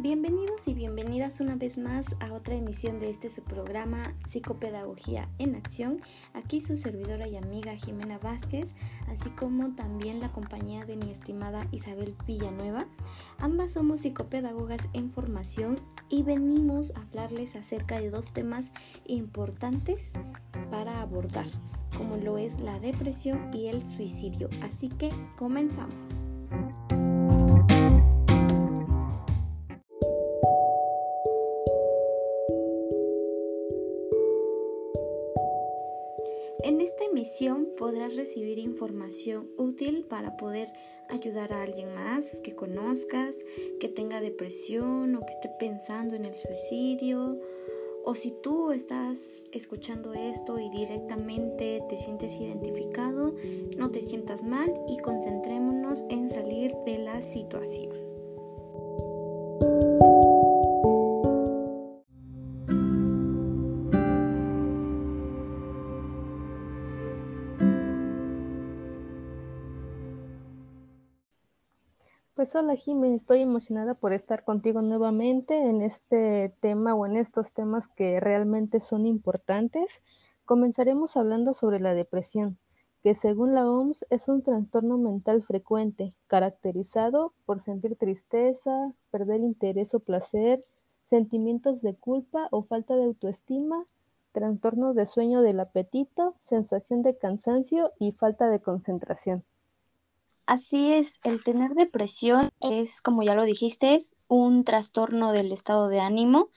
Bienvenidos y bienvenidas una vez más a otra emisión de este su programa Psicopedagogía en Acción. Aquí su servidora y amiga Jimena Vázquez, así como también la compañía de mi estimada Isabel Villanueva. Ambas somos psicopedagogas en formación y venimos a hablarles acerca de dos temas importantes para abordar, como lo es la depresión y el suicidio. Así que comenzamos. Emisión podrás recibir información útil para poder ayudar a alguien más que conozcas, que tenga depresión o que esté pensando en el suicidio. O si tú estás escuchando esto y directamente te sientes identificado, no te sientas mal y concentrémonos en salir de la situación. Pues hola estoy emocionada por estar contigo nuevamente en este tema o en estos temas que realmente son importantes. Comenzaremos hablando sobre la depresión, que según la OMS es un trastorno mental frecuente, caracterizado por sentir tristeza, perder interés o placer, sentimientos de culpa o falta de autoestima, trastorno de sueño del apetito, sensación de cansancio y falta de concentración. Así es, el tener depresión es, como ya lo dijiste, es un trastorno del estado de ánimo.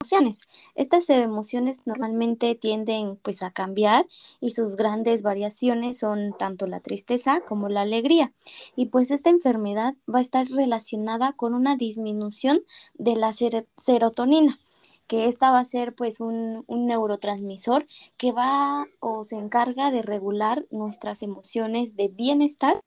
Emociones. Estas emociones normalmente tienden pues a cambiar y sus grandes variaciones son tanto la tristeza como la alegría. Y pues esta enfermedad va a estar relacionada con una disminución de la serotonina que esta va a ser pues un, un, neurotransmisor que va o se encarga de regular nuestras emociones de bienestar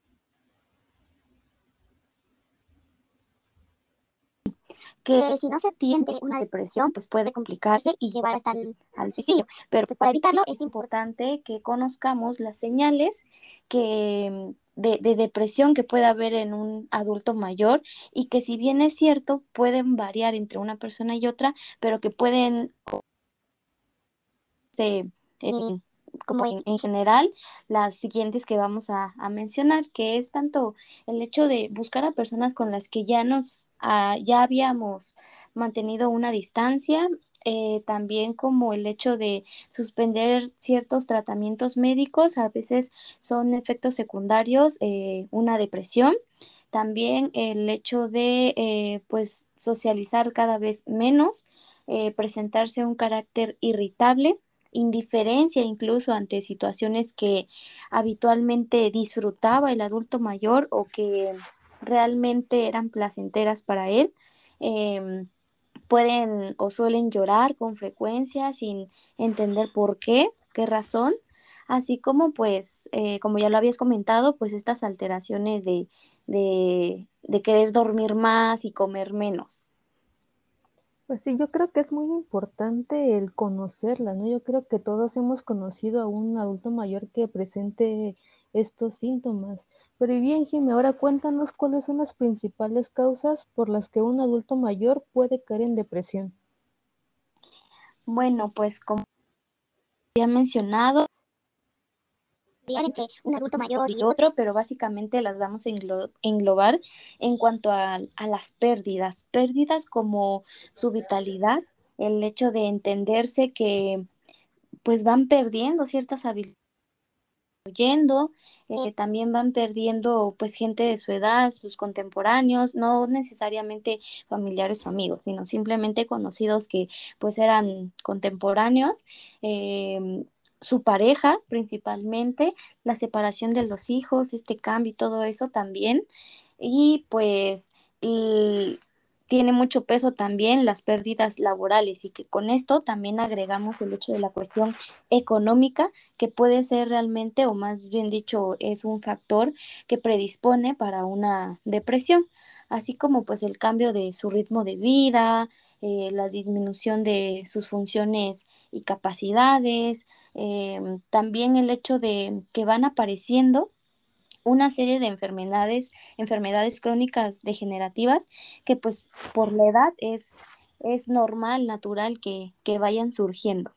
que si no se atiende una depresión, pues puede complicarse y llevar hasta el, al suicidio. Pero pues para evitarlo es importante que conozcamos las señales que de, de, depresión que puede haber en un adulto mayor y que si bien es cierto, pueden variar entre una persona y otra, pero que pueden se, eh, como en, en, general las siguientes que vamos a, a, mencionar, que es tanto el hecho de buscar a personas con las que ya nos uh, ya habíamos mantenido una distancia, eh, también como el hecho de suspender ciertos tratamientos médicos, a veces son efectos secundarios, eh, una depresión. También el hecho de eh, pues socializar cada vez menos, presentarse un carácter irritable, indiferencia incluso ante situaciones que habitualmente disfrutaba el adulto mayor o que realmente eran placenteras para él. Eh, pueden o suelen llorar con frecuencia sin entender por qué, qué razón, así como pues, eh, como ya lo habías comentado, pues estas alteraciones de, de, de querer dormir más y comer menos. Pues sí, yo creo que es muy importante el conocerla, ¿no? Yo creo que todos hemos conocido a un adulto mayor que presente estos síntomas. Pero bien, Jimmy, ahora cuéntanos cuáles son las principales causas por las que un adulto mayor puede caer en depresión. Bueno, pues como ya mencionado, entre un adulto mayor y otro, pero básicamente las vamos a englobar en cuanto a, a las pérdidas. Pérdidas como su vitalidad, el hecho de entenderse que pues van perdiendo ciertas habilidades yendo, eh, también van perdiendo pues gente de su edad, sus contemporáneos, no necesariamente familiares o amigos, sino simplemente conocidos que pues eran contemporáneos. Eh, su pareja principalmente, la separación de los hijos, este cambio y todo eso también. Y pues tiene mucho peso también las pérdidas laborales y que con esto también agregamos el hecho de la cuestión económica que puede ser realmente o más bien dicho es un factor que predispone para una depresión así como pues el cambio de su ritmo de vida, eh, la disminución de sus funciones y capacidades, eh, también el hecho de que van apareciendo una serie de enfermedades, enfermedades crónicas degenerativas que pues por la edad es, es normal, natural que, que vayan surgiendo.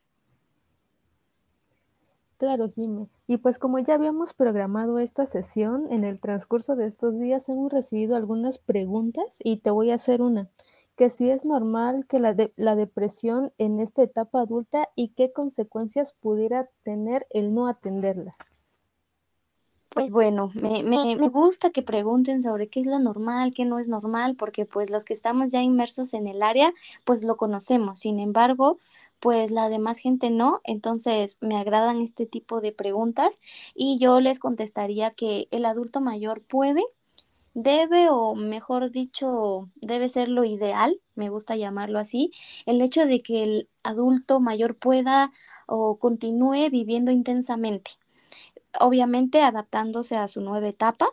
Claro, Jimé. Y pues como ya habíamos programado esta sesión, en el transcurso de estos días hemos recibido algunas preguntas y te voy a hacer una, que si es normal que la, la depresión en esta etapa adulta y qué consecuencias pudiera tener el no atenderla. Pues bueno, me, me, me, gusta que pregunten sobre qué es lo normal, qué no es normal, porque pues los que estamos ya inmersos en el área, pues lo conocemos. Sin embargo, pues la demás gente no. Entonces me agradan este tipo de preguntas y yo les contestaría que el adulto mayor puede, debe o mejor dicho, debe ser lo ideal, me gusta llamarlo así, el hecho de que el adulto mayor pueda o continúe viviendo intensamente obviamente adaptándose a su nueva etapa,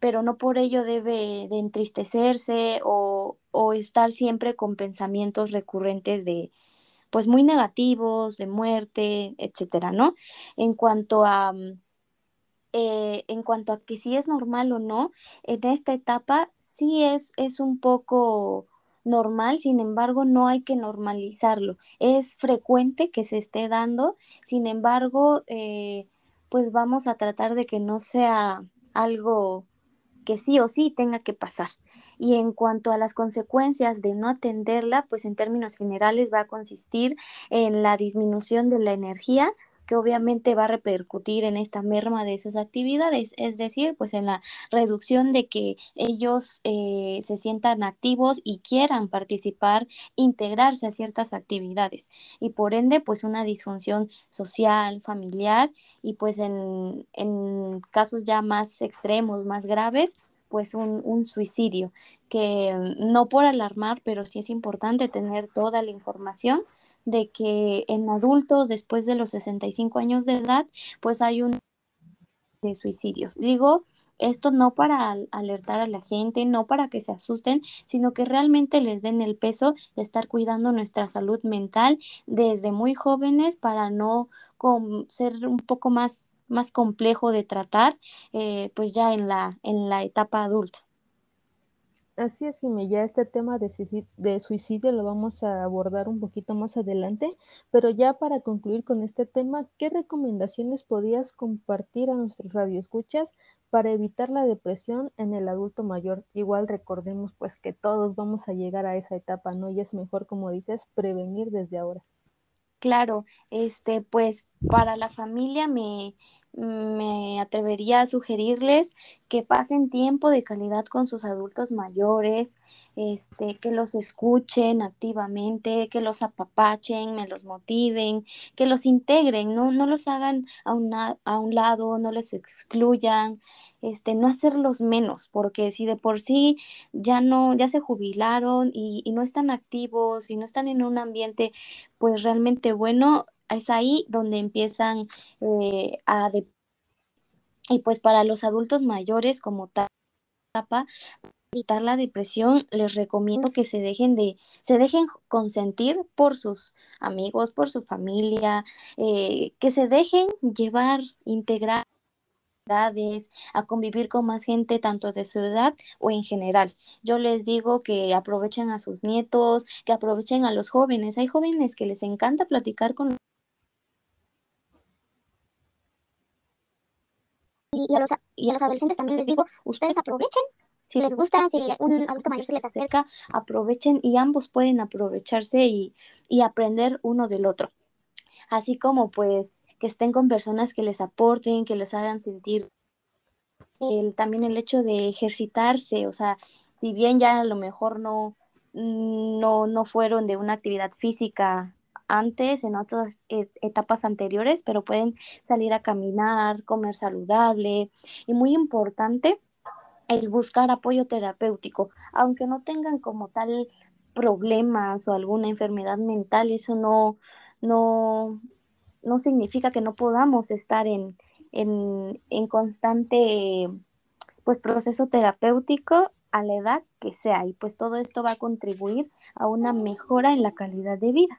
pero no por ello debe de entristecerse o, o estar siempre con pensamientos recurrentes de, pues muy negativos, de muerte, etcétera, ¿no? En cuanto a, mm, eh, en cuanto a que si es normal o no, en esta etapa sí es, es un poco normal, sin embargo, no hay que normalizarlo. Es frecuente que se esté dando, sin embargo, eh, pues vamos a tratar de que no sea algo que sí o sí tenga que pasar. Y en cuanto a las consecuencias de no atenderla, pues en términos generales va a consistir en la disminución de la energía, que obviamente va a repercutir en esta merma de sus actividades, es decir, pues en la reducción de que ellos eh, se sientan activos y quieran participar, integrarse a ciertas actividades. Y por ende pues una disfunción social, familiar y pues en, en casos ya más extremos, más graves, pues un, un, suicidio, que no por alarmar, pero sí es importante tener toda la información de que en adultos después de los 65 años de edad, pues hay un de suicidios. Digo, esto no para alertar a la gente, no para que se asusten, sino que realmente les den el peso de estar cuidando nuestra salud mental desde muy jóvenes para no ser un poco más, más complejo de tratar, eh, pues ya en la, en la etapa adulta. Así es, Jimmy, ya este tema de, de, suicidio lo vamos a abordar un poquito más adelante, pero ya para concluir con este tema, ¿qué recomendaciones podías compartir a nuestros radioescuchas para evitar la depresión en el adulto mayor? Igual recordemos pues que todos vamos a llegar a esa etapa, ¿no? Y es mejor, como dices, prevenir desde ahora. Claro, este, pues para la familia me, me atrevería a sugerirles que pasen tiempo de calidad con sus adultos mayores, este, que los escuchen activamente, que los apapachen, me los motiven, que los integren, no, no los hagan a, una, a un lado, no les excluyan, este, no hacerlos menos, porque si de por sí ya no, ya se jubilaron y, y no están activos y no están en un ambiente pues realmente bueno, es ahí donde empiezan eh, a... y pues para los adultos mayores como etapa, evitar la depresión, les recomiendo que se dejen de, se dejen consentir por sus amigos, por su familia, eh, que se dejen llevar, integrar a convivir con más gente tanto de su edad o en general. Yo les digo que aprovechen a sus nietos, que aprovechen a los jóvenes. Hay jóvenes que les encanta platicar con y a, los, y a los adolescentes también les digo, ustedes aprovechen, si les gusta, si un adulto mayor se les acerca, aprovechen y ambos pueden aprovecharse y, y aprender uno del otro. Así como pues que estén con personas que les aporten, que les hagan sentir el, también el hecho de ejercitarse, o sea, si bien ya a lo mejor no, no, no fueron de una actividad física antes, en otras etapas anteriores, pero pueden salir a caminar, comer saludable y muy importante, el buscar apoyo terapéutico, aunque no tengan como tal problemas o alguna enfermedad mental, eso no, no, no significa que no podamos estar en, en, en constante pues proceso terapéutico a la edad que sea y pues todo esto va a contribuir a una mejora en la calidad de vida.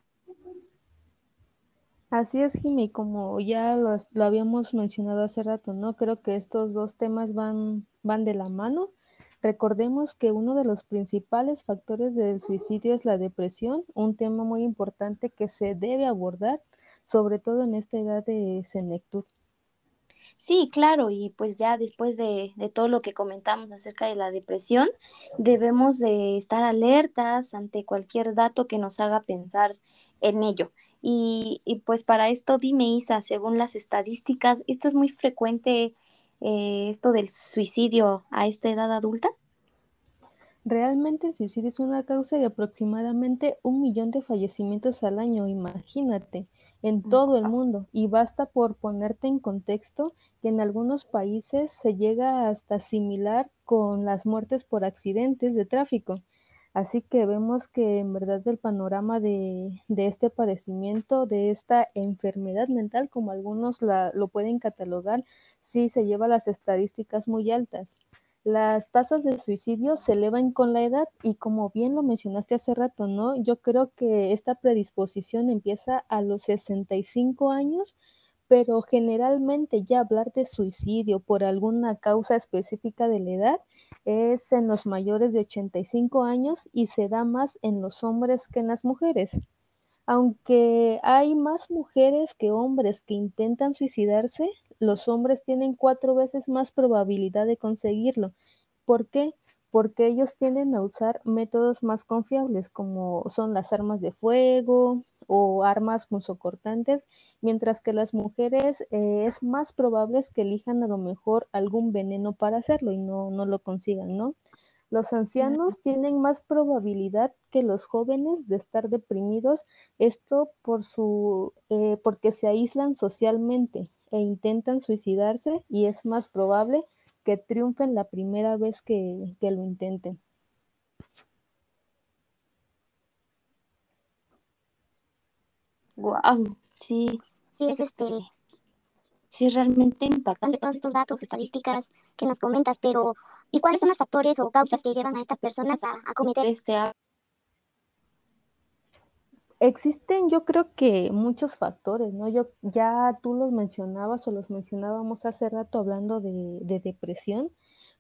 Así es, Jimmy, como ya lo, habíamos mencionado hace rato, ¿no? Creo que estos dos temas van, van de la mano. Recordemos que uno de los principales factores del suicidio es la depresión, un tema muy importante que se debe abordar, sobre todo en esta edad de senectud. Sí, claro, y pues ya después de, de, todo lo que comentamos acerca de la depresión, debemos de estar alertas ante cualquier dato que nos haga pensar en ello. Y, y, pues para esto, dime Isa, según las estadísticas, ¿esto es muy frecuente, eh, esto del suicidio a esta edad adulta? Realmente el suicidio es una causa de aproximadamente un millón de fallecimientos al año, imagínate, en todo el mundo. Y basta por ponerte en contexto que en algunos países se llega hasta similar con las muertes por accidentes de tráfico. Así que vemos que en verdad el panorama de, de este padecimiento, de esta enfermedad mental, como algunos la, lo pueden catalogar, sí se lleva las estadísticas muy altas. Las tasas de suicidio se elevan con la edad y como bien lo mencionaste hace rato, ¿no? Yo creo que esta predisposición empieza a los 65 años pero generalmente ya hablar de suicidio por alguna causa específica de la edad es en los mayores de 85 años y se da más en los hombres que en las mujeres. Aunque hay más mujeres que hombres que intentan suicidarse, los hombres tienen cuatro veces más probabilidad de conseguirlo. ¿Por qué? Porque ellos tienden a usar métodos más confiables, como son las armas de fuego, o armas musocortantes, mientras que las mujeres eh, es más probable que elijan a lo mejor algún veneno para hacerlo y no, no lo consigan, ¿no? Los ancianos tienen más probabilidad que los jóvenes de estar deprimidos, esto por su, eh, porque se aíslan socialmente e intentan suicidarse y es más probable que triunfen la primera vez que, que lo intenten. Wow, sí. Sí, es este. Sí, realmente impactante todos estos datos, estadísticas que nos comentas, pero ¿y cuáles son los factores o causas que llevan a estas personas a, a cometer este acto? Existen, yo creo que muchos factores, ¿no? Yo ya tú los mencionabas o los mencionábamos hace rato hablando de, de depresión,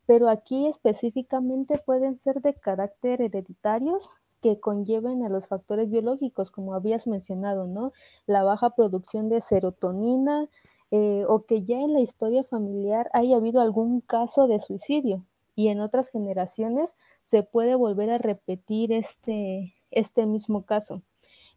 pero aquí específicamente pueden ser de carácter hereditarios, que conlleven a los factores biológicos, como habías mencionado, ¿no? La baja producción de serotonina eh, o que ya en la historia familiar haya habido algún caso de suicidio y en otras generaciones se puede volver a repetir este, este mismo caso.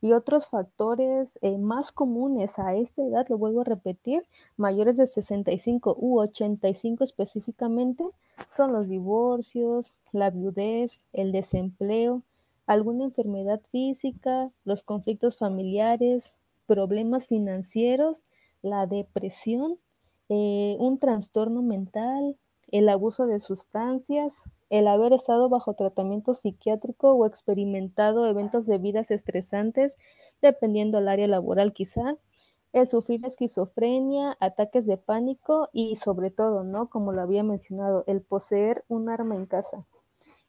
Y otros factores eh, más comunes a esta edad, lo vuelvo a repetir, mayores de 65 u 85 específicamente, son los divorcios, la viudez, el desempleo, alguna enfermedad física, los conflictos familiares, problemas financieros, la depresión, eh, un trastorno mental, el abuso de sustancias, el haber estado bajo tratamiento psiquiátrico o experimentado eventos de vidas estresantes, dependiendo del área laboral quizá, el sufrir esquizofrenia, ataques de pánico y sobre todo, ¿no? Como lo había mencionado, el poseer un arma en casa.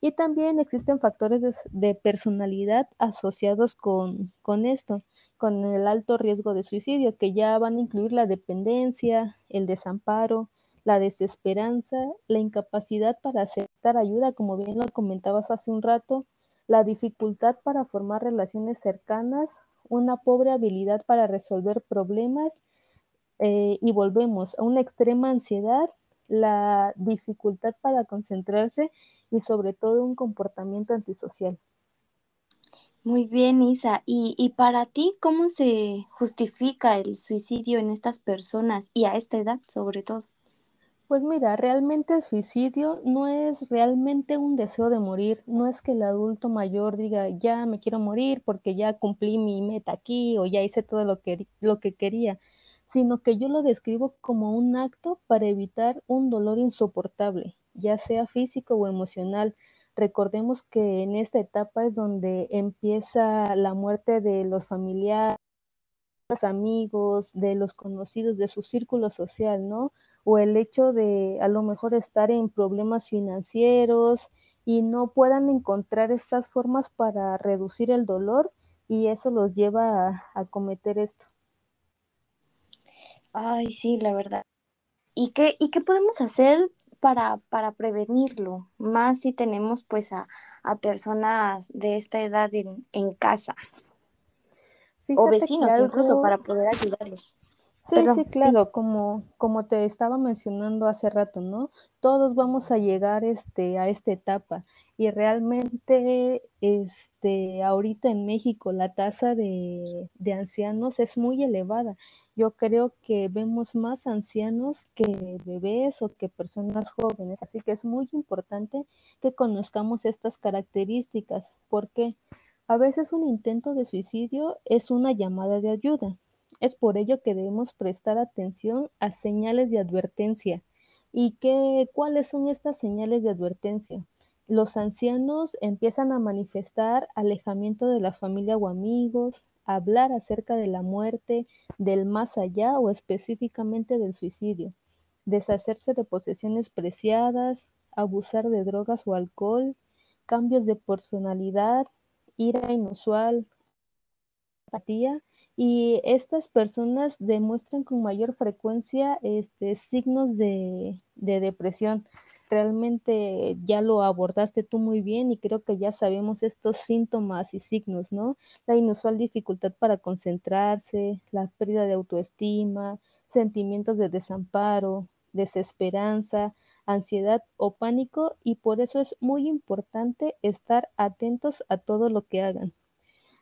Y también existen factores de, personalidad asociados con, con, esto, con el alto riesgo de suicidio, que ya van a incluir la dependencia, el desamparo, la desesperanza, la incapacidad para aceptar ayuda, como bien lo comentabas hace un rato, la dificultad para formar relaciones cercanas, una pobre habilidad para resolver problemas eh, y volvemos a una extrema ansiedad la dificultad para concentrarse y sobre todo un comportamiento antisocial. Muy bien, Isa. ¿Y, y para ti cómo se justifica el suicidio en estas personas y a esta edad sobre todo? Pues mira, realmente el suicidio no es realmente un deseo de morir, no es que el adulto mayor diga, ya me quiero morir porque ya cumplí mi meta aquí o ya hice todo lo que, lo que quería sino que yo lo describo como un acto para evitar un dolor insoportable, ya sea físico o emocional. Recordemos que en esta etapa es donde empieza la muerte de los familiares, los amigos, de los conocidos, de su círculo social, ¿no? O el hecho de a lo mejor estar en problemas financieros y no puedan encontrar estas formas para reducir el dolor y eso los lleva a, a cometer esto. Ay, sí, la verdad. ¿Y qué, y qué podemos hacer para, para prevenirlo? Más si tenemos pues a, personas de esta edad en, en casa. o vecinos incluso para poder ayudarlos. Sí, sí, claro, Como, como te estaba mencionando hace rato, ¿no? Todos vamos a llegar este, a esta etapa y realmente este, ahorita en México la tasa de, de ancianos es muy elevada. Yo creo que vemos más ancianos que bebés o que personas jóvenes, así que es muy importante que conozcamos estas características, porque a veces un intento de suicidio es una llamada de ayuda es por ello que debemos prestar atención a señales de advertencia. ¿Y qué, cuáles son estas señales de advertencia? Los ancianos empiezan a manifestar alejamiento de la familia o amigos, hablar acerca de la muerte, del más allá o específicamente del suicidio, deshacerse de posesiones preciadas, abusar de drogas o alcohol, cambios de personalidad, ira inusual, apatía y estas personas demuestran con mayor frecuencia este, signos de, depresión. Realmente ya lo abordaste tú muy bien y creo que ya sabemos estos síntomas y signos, ¿no? La inusual dificultad para concentrarse, la pérdida de autoestima, sentimientos de desamparo, desesperanza, ansiedad o pánico y por eso es muy importante estar atentos a todo lo que hagan.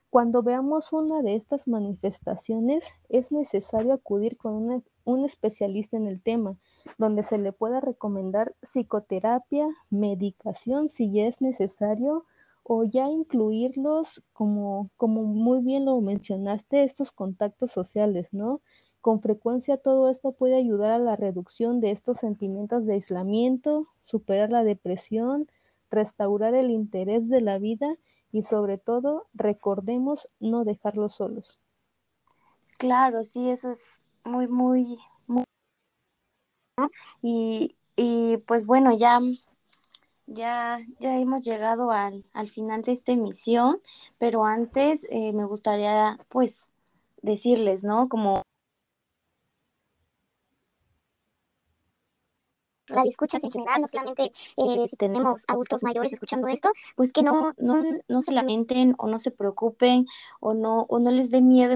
Cuando veamos una de estas manifestaciones, es necesario acudir con un especialista en el tema, donde se le pueda recomendar psicoterapia, medicación si ya es necesario, o ya incluirlos como, como muy bien lo mencionaste, estos contactos sociales, ¿no? Con frecuencia todo esto puede ayudar a la reducción de estos sentimientos de aislamiento, superar la depresión, restaurar el interés de la vida y sobre todo recordemos no dejarlos solos. Claro, sí, eso es muy, muy, muy... Y, y pues bueno, ya, ya, ya hemos llegado al, al final de esta emisión, pero antes eh, me gustaría pues decirles, ¿no? Como radio escuchas en general, no solamente eh, si tenemos adultos mayores escuchando esto, pues que no, no, no se lamenten o no se preocupen o no, o no les dé miedo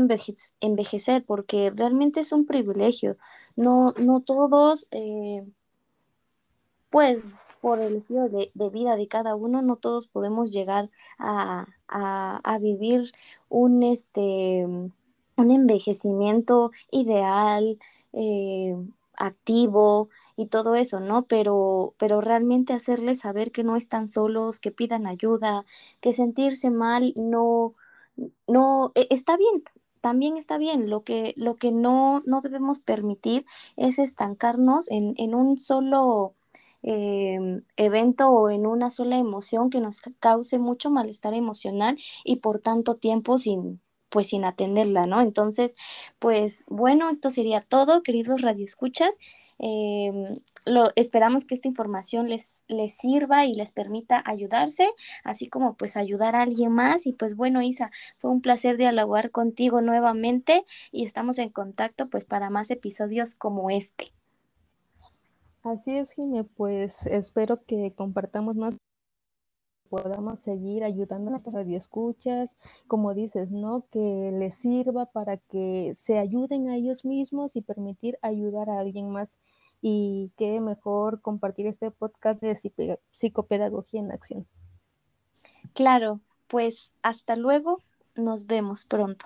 envejecer, porque realmente es un privilegio. No, no todos, eh, pues por el estilo de, vida de cada uno, no todos podemos llegar a, a, vivir un, este, un envejecimiento ideal, eh, activo, y todo eso, ¿no? Pero, pero realmente hacerles saber que no están solos, que pidan ayuda, que sentirse mal no, no, e, está bien, también está bien. Lo que, lo que no, no debemos permitir es estancarnos en, en un solo em, evento o en una sola emoción que nos cause mucho malestar emocional y por tanto tiempo sin pues sin atenderla, ¿no? Entonces, pues bueno, esto sería todo, queridos radioescuchas. Em, lo, esperamos que esta información les, les sirva y les permita ayudarse, así como pues ayudar a alguien más. Y pues bueno, Isa, fue un placer dialogar contigo nuevamente y estamos en contacto pues para más episodios como este. Así es, Jimé, pues espero que compartamos más podamos seguir ayudando a nuestras radioescuchas, como dices, ¿no? Que les sirva para que se ayuden a ellos mismos y permitir ayudar a alguien más. Y qué mejor compartir este podcast de psicopedagogía en acción. Claro, pues hasta luego, nos vemos pronto.